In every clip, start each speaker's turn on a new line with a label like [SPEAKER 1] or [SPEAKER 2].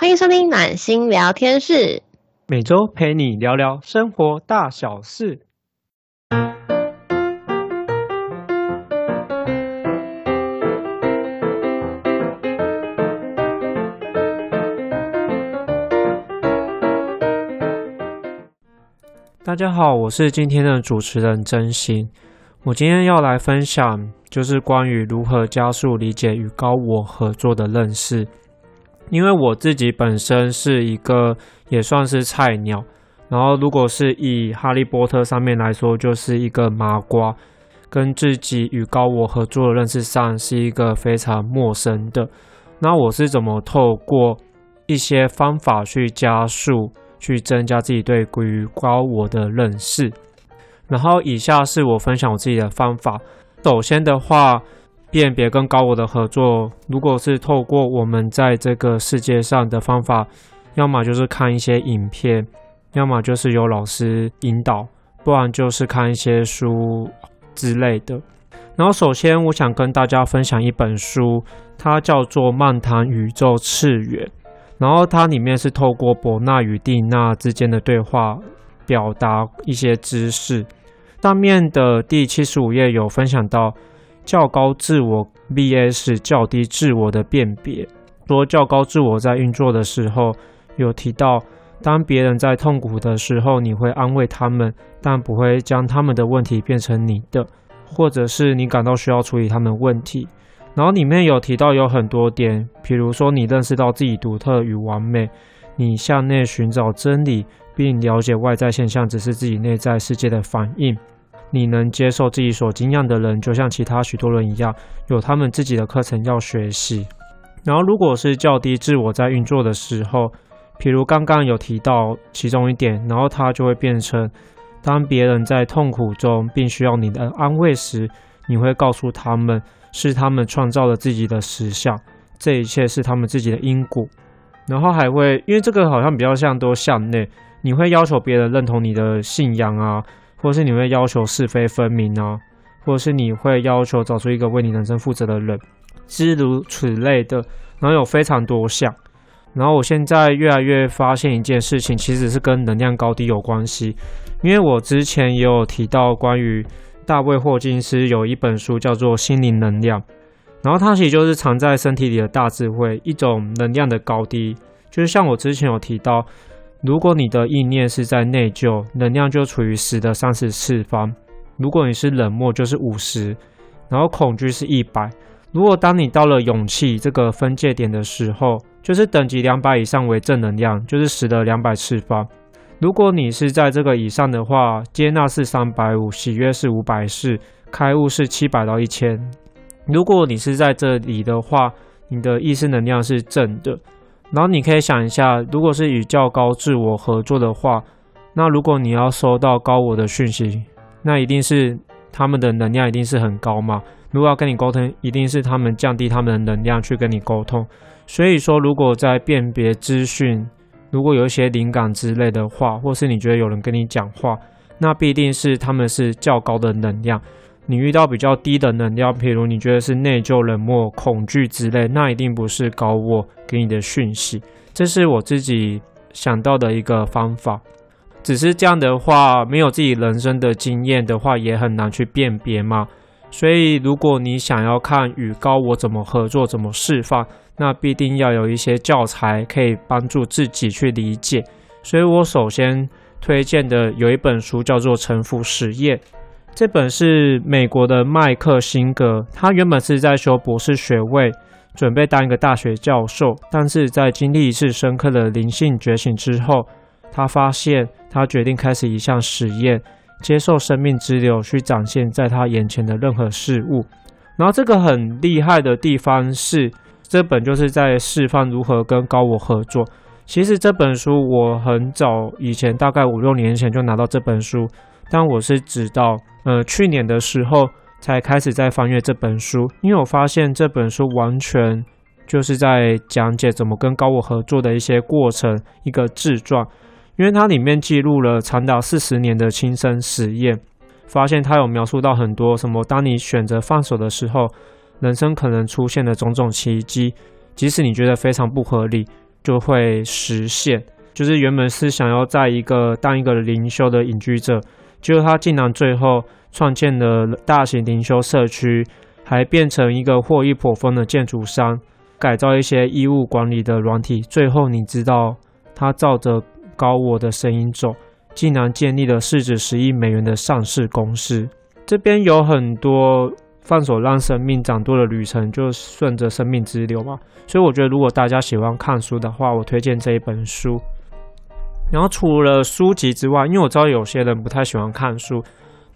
[SPEAKER 1] 欢迎收听暖心聊天室，
[SPEAKER 2] 每周陪你聊聊生活大小事。大家好，我是今天的主持人真心。我今天要来分享，就是关于如何加速理解与高我合作的认识。因为我自己本身是一个也算是菜鸟，然后如果是以哈利波特上面来说，就是一个麻瓜，跟自己与高我合作的认识上是一个非常陌生的。那我是怎么透过一些方法去加速、去增加自己对于高我的认识？然后以下是我分享我自己的方法。首先的话。辨别跟高我的合作，如果是透过我们在这个世界上的方法，要么就是看一些影片，要么就是有老师引导，不然就是看一些书之类的。然后，首先我想跟大家分享一本书，它叫做《漫谈宇宙次元》，然后它里面是透过伯纳与蒂娜之间的对话，表达一些知识。上面的第七十五页有分享到。较高自我 vs 较低自我的辨别。说较高自我在运作的时候，有提到，当别人在痛苦的时候，你会安慰他们，但不会将他们的问题变成你的，或者是你感到需要处理他们问题。然后里面有提到有很多点，比如说你认识到自己独特与完美，你向内寻找真理，并了解外在现象只是自己内在世界的反应。你能接受自己所经验的人，就像其他许多人一样，有他们自己的课程要学习。然后，如果是较低自我在运作的时候，譬如刚刚有提到其中一点，然后它就会变成：当别人在痛苦中并需要你的安慰时，你会告诉他们是他们创造了自己的实相，这一切是他们自己的因果。然后还会，因为这个好像比较像都向内，你会要求别人认同你的信仰啊。或是你会要求是非分明啊，或者是你会要求找出一个为你人生负责的人，诸如此类的，然后有非常多项。然后我现在越来越发现一件事情，其实是跟能量高低有关系。因为我之前也有提到关于大卫霍金斯有一本书叫做《心灵能量》，然后它其实就是藏在身体里的大智慧，一种能量的高低，就是像我之前有提到。如果你的意念是在内疚，能量就处于十的三十次方；如果你是冷漠，就是五十；然后恐惧是一百。如果当你到了勇气这个分界点的时候，就是等级两百以上为正能量，就是十的两百次方。如果你是在这个以上的话，接纳是三百五，喜悦是五百四，开悟是七百到一千。如果你是在这里的话，你的意识能量是正的。然后你可以想一下，如果是与较高自我合作的话，那如果你要收到高我的讯息，那一定是他们的能量一定是很高嘛。如果要跟你沟通，一定是他们降低他们的能量去跟你沟通。所以说，如果在辨别资讯，如果有一些灵感之类的话，或是你觉得有人跟你讲话，那必定是他们是较高的能量。你遇到比较低的能量，譬如你觉得是内疚、冷漠、恐惧之类，那一定不是高我给你的讯息。这是我自己想到的一个方法。只是这样的话，没有自己人生的经验的话，也很难去辨别嘛。所以，如果你想要看与高我怎么合作、怎么释放，那必定要有一些教材可以帮助自己去理解。所以我首先推荐的有一本书叫做《沉浮实验》。这本是美国的麦克辛格，他原本是在修博士学位，准备当一个大学教授，但是在经历一次深刻的灵性觉醒之后，他发现他决定开始一项实验，接受生命之流去展现在他眼前的任何事物。然后这个很厉害的地方是，这本就是在示范如何跟高我合作。其实这本书我很早以前，大概五六年前就拿到这本书。但我是直到呃去年的时候才开始在翻阅这本书，因为我发现这本书完全就是在讲解怎么跟高我合作的一些过程，一个自传，因为它里面记录了长达四十年的亲身实验，发现它有描述到很多什么，当你选择放手的时候，人生可能出现的种种奇迹，即使你觉得非常不合理，就会实现。就是原本是想要在一个当一个灵修的隐居者，结果他竟然最后创建了大型灵修社区，还变成一个获益颇丰的建筑商，改造一些衣物管理的软体。最后你知道他照着高我的声音走，竟然建立了市值十亿美元的上市公司。这边有很多。放手让生命长多的旅程，就顺着生命之流嘛。所以我觉得，如果大家喜欢看书的话，我推荐这一本书。然后除了书籍之外，因为我知道有些人不太喜欢看书，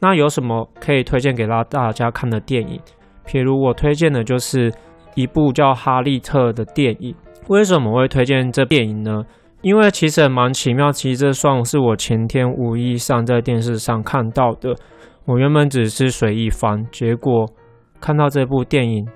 [SPEAKER 2] 那有什么可以推荐给大大家看的电影？譬如我推荐的就是一部叫《哈利特》的电影。为什么会推荐这电影呢？因为其实蛮奇妙，其实这算是我前天无意上在电视上看到的。我原本只是随意翻，结果。看到这部电影，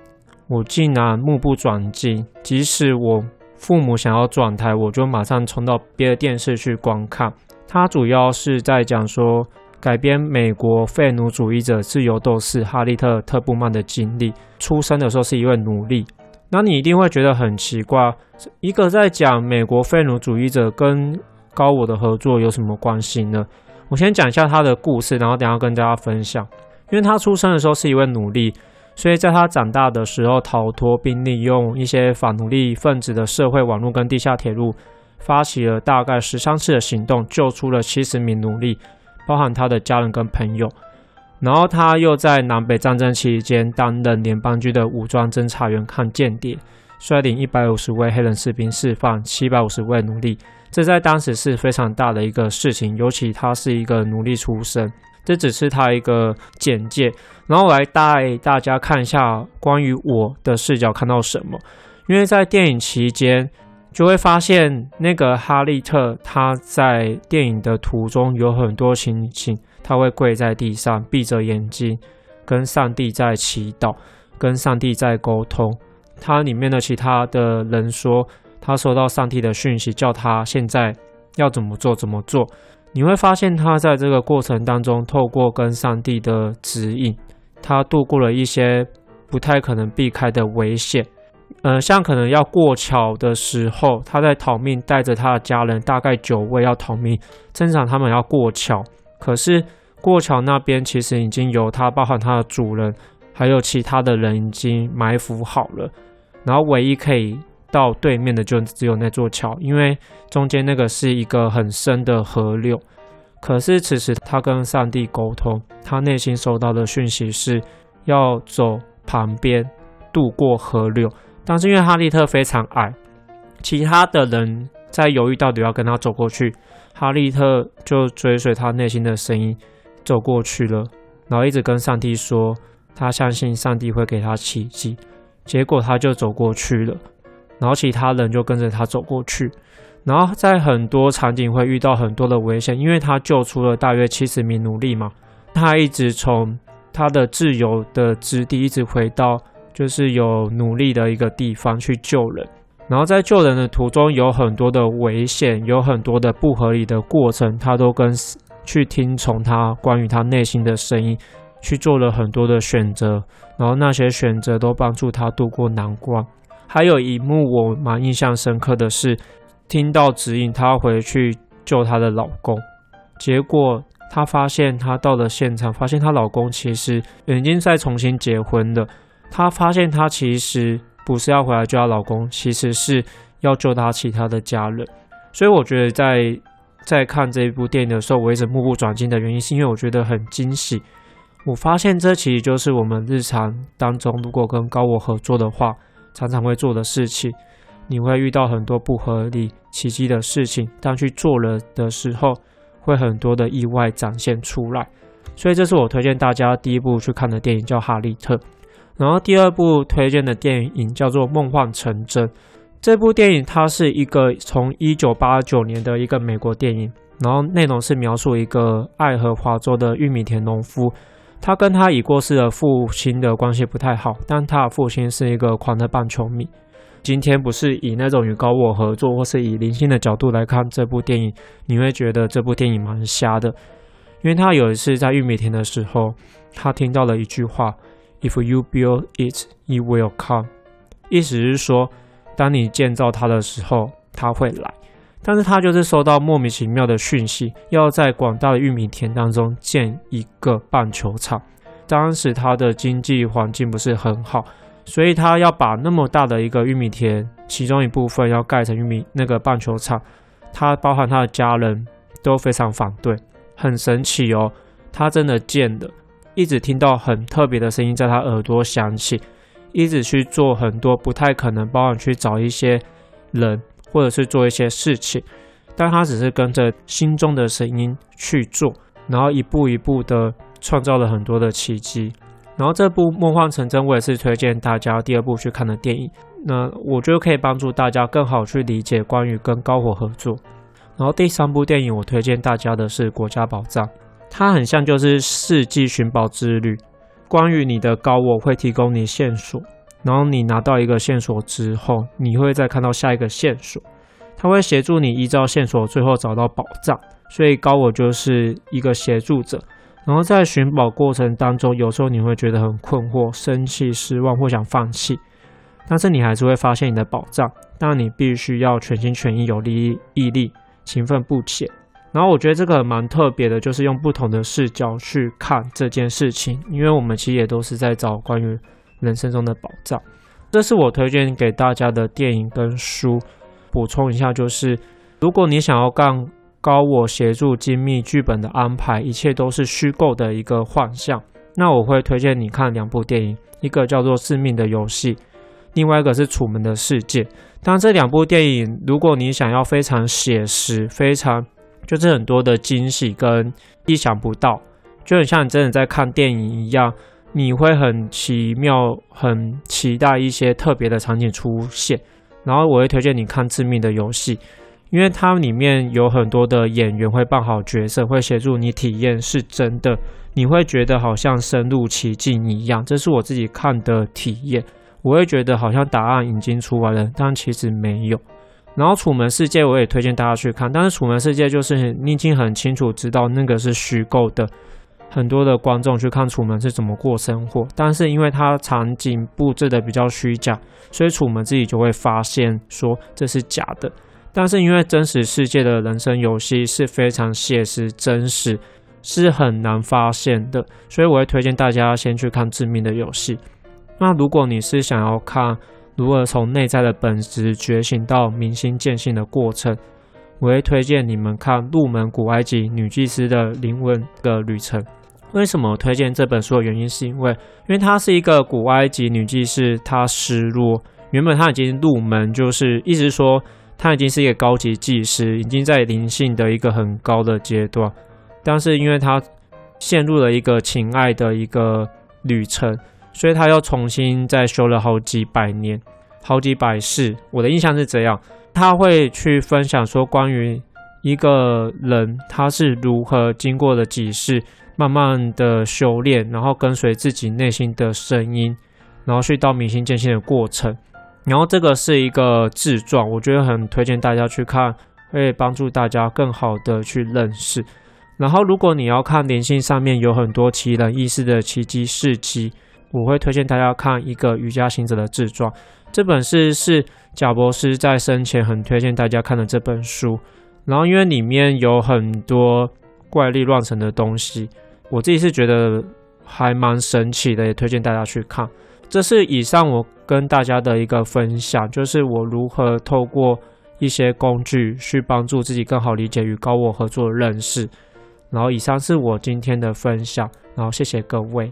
[SPEAKER 2] 我竟然目不转睛。即使我父母想要转台，我就马上冲到别的电视去观看。它主要是在讲说改编美国废奴主义者自由斗士哈利特·特布曼的经历。出生的时候是一位奴隶，那你一定会觉得很奇怪，一个在讲美国废奴主义者跟高我的合作有什么关系呢？我先讲一下他的故事，然后等下跟大家分享。因为他出生的时候是一位奴隶。所以在他长大的时候，逃脱并利用一些反奴隶分子的社会网络跟地下铁路，发起了大概十三次的行动，救出了七十名奴隶，包含他的家人跟朋友。然后他又在南北战争期间担任联邦军的武装侦察员看间谍，率领一百五十位黑人士兵释放七百五十位奴隶，这在当时是非常大的一个事情，尤其他是一个奴隶出身。这只是他一个简介，然后我来带大家看一下关于我的视角看到什么。因为在电影期间，就会发现那个哈利特他在电影的途中有很多情形，他会跪在地上，闭着眼睛，跟上帝在祈祷，跟上帝在沟通。他里面的其他的人说，他收到上帝的讯息，叫他现在要怎么做，怎么做。你会发现，他在这个过程当中，透过跟上帝的指引，他度过了一些不太可能避开的危险。呃，像可能要过桥的时候，他在逃命，带着他的家人，大概九位要逃命。正常他们要过桥，可是过桥那边其实已经有他，包含他的主人，还有其他的人已经埋伏好了。然后唯一可以。到对面的就只有那座桥，因为中间那个是一个很深的河流。可是此时他跟上帝沟通，他内心收到的讯息是要走旁边渡过河流。但是因为哈利特非常矮，其他的人在犹豫到底要跟他走过去，哈利特就追随他内心的声音走过去了，然后一直跟上帝说他相信上帝会给他奇迹。结果他就走过去了。然后其他人就跟着他走过去，然后在很多场景会遇到很多的危险，因为他救出了大约七十名奴隶嘛。他一直从他的自由的之地一直回到就是有奴隶的一个地方去救人。然后在救人的途中有很多的危险，有很多的不合理的过程，他都跟去听从他关于他内心的声音，去做了很多的选择。然后那些选择都帮助他度过难关。还有一幕我蛮印象深刻的是，听到指引，她回去救她的老公，结果她发现她到了现场，发现她老公其实已经在重新结婚了。她发现她其实不是要回来救她老公，其实是要救她其他的家人。所以我觉得在在看这一部电影的时候，我一直目不转睛的原因，是因为我觉得很惊喜。我发现这其实就是我们日常当中，如果跟高我合作的话。常常会做的事情，你会遇到很多不合理、奇迹的事情，当去做了的时候，会很多的意外展现出来。所以，这是我推荐大家第一部去看的电影，叫《哈利特》。然后，第二部推荐的电影叫做《梦幻成真》。这部电影它是一个从一九八九年的一个美国电影，然后内容是描述一个爱荷华州的玉米田农夫。他跟他已过世的父亲的关系不太好，但他的父亲是一个狂热棒球迷。今天不是以那种与高我合作，或是以灵性的角度来看这部电影，你会觉得这部电影蛮瞎的。因为他有一次在玉米田的时候，他听到了一句话：“If you build it, it will come。”意思是说，当你建造它的时候，它会来，但是他就是收到莫名其妙的讯息，要在广大的玉米田当中建一个棒球场。当时他的经济环境不是很好，所以他要把那么大的一个玉米田，其中一部分要盖成玉米那个棒球场，他包含他的家人都非常反对，很神奇哦，他真的建的。一直听到很特别的声音在他耳朵响起，一直去做很多不太可能，包含去找一些人或者是做一些事情，但他只是跟着心中的声音去做，然后一步一步的创造了很多的奇迹。然后这部《梦幻成真》我也是推荐大家第二部去看的电影，那我觉得可以帮助大家更好去理解关于跟高火合作。然后第三部电影我推荐大家的是《国家宝藏》。它很像就是世纪寻宝之旅，关于你的高我会提供你线索，然后你拿到一个线索之后，你会再看到下一个线索，它会协助你依照线索最后找到宝藏，所以高我就是一个协助者。然后在寻宝过程当中，有时候你会觉得很困惑、生气、失望或想放弃，但是你还是会发现你的宝藏，但你必须要全心全意、有力毅力、勤奋不懈。然后我觉得这个蛮特别的，就是用不同的视角去看这件事情，因为我们其实也都是在找关于人生中的宝藏。这是我推荐给大家的电影跟书。补充一下，就是如果你想要干高我协助精密剧本的安排，一切都是虚构的一个幻象，那我会推荐你看两部电影，一个叫做《致命的游戏》，另外一个是《楚门的世界》。当，这两部电影，如果你想要非常写实、非常就是很多的惊喜跟意想不到，就很像你真的在看电影一样，你会很奇妙、很期待一些特别的场景出现。然后我会推荐你看《致命的游戏》，因为它里面有很多的演员会扮好角色，会协助你体验是真的，你会觉得好像深入其境一样。这是我自己看的体验，我会觉得好像答案已经出来了，但其实没有。然后《楚门世界》我也推荐大家去看，但是《楚门世界》就是你已经很清楚知道那个是虚构的，很多的观众去看楚门是怎么过生活，但是因为它场景布置的比较虚假，所以楚门自己就会发现说这是假的。但是因为真实世界的人生游戏是非常写实真实，是很难发现的，所以我会推荐大家先去看《致命的游戏》。那如果你是想要看，如何从内在的本质觉醒到明心见性的过程，我会推荐你们看《入门古埃及女祭司的灵魂的旅程》。为什么推荐这本书的原因，是因为因为它是一个古埃及女祭司，她失落，原本她已经入门，就是意思说她已经是一个高级祭司，已经在灵性的一个很高的阶段，但是因为她陷入了一个情爱的一个旅程。所以她又重新再修了好几百年，好几百世。我的印象是这样，他会去分享说关于一个人他是如何经过了几世，慢慢的修炼，然后跟随自己内心的声音，然后去到明心见性的过程。然后这个是一个自传，我觉得很推荐大家去看，会帮助大家更好的去认识。然后如果你要看灵性上面有很多奇人异事的奇迹事迹。我会推荐大家看一个瑜伽行者的自传，这本是是贾博士在生前很推荐大家看的这本书。然后因为里面有很多怪力乱神的东西，我自己是觉得还蛮神奇的，也推荐大家去看。这是以上我跟大家的一个分享，就是我如何透过一些工具去帮助自己更好理解与高我合作的认识。然后以上是我今天的分享，然后谢谢各位。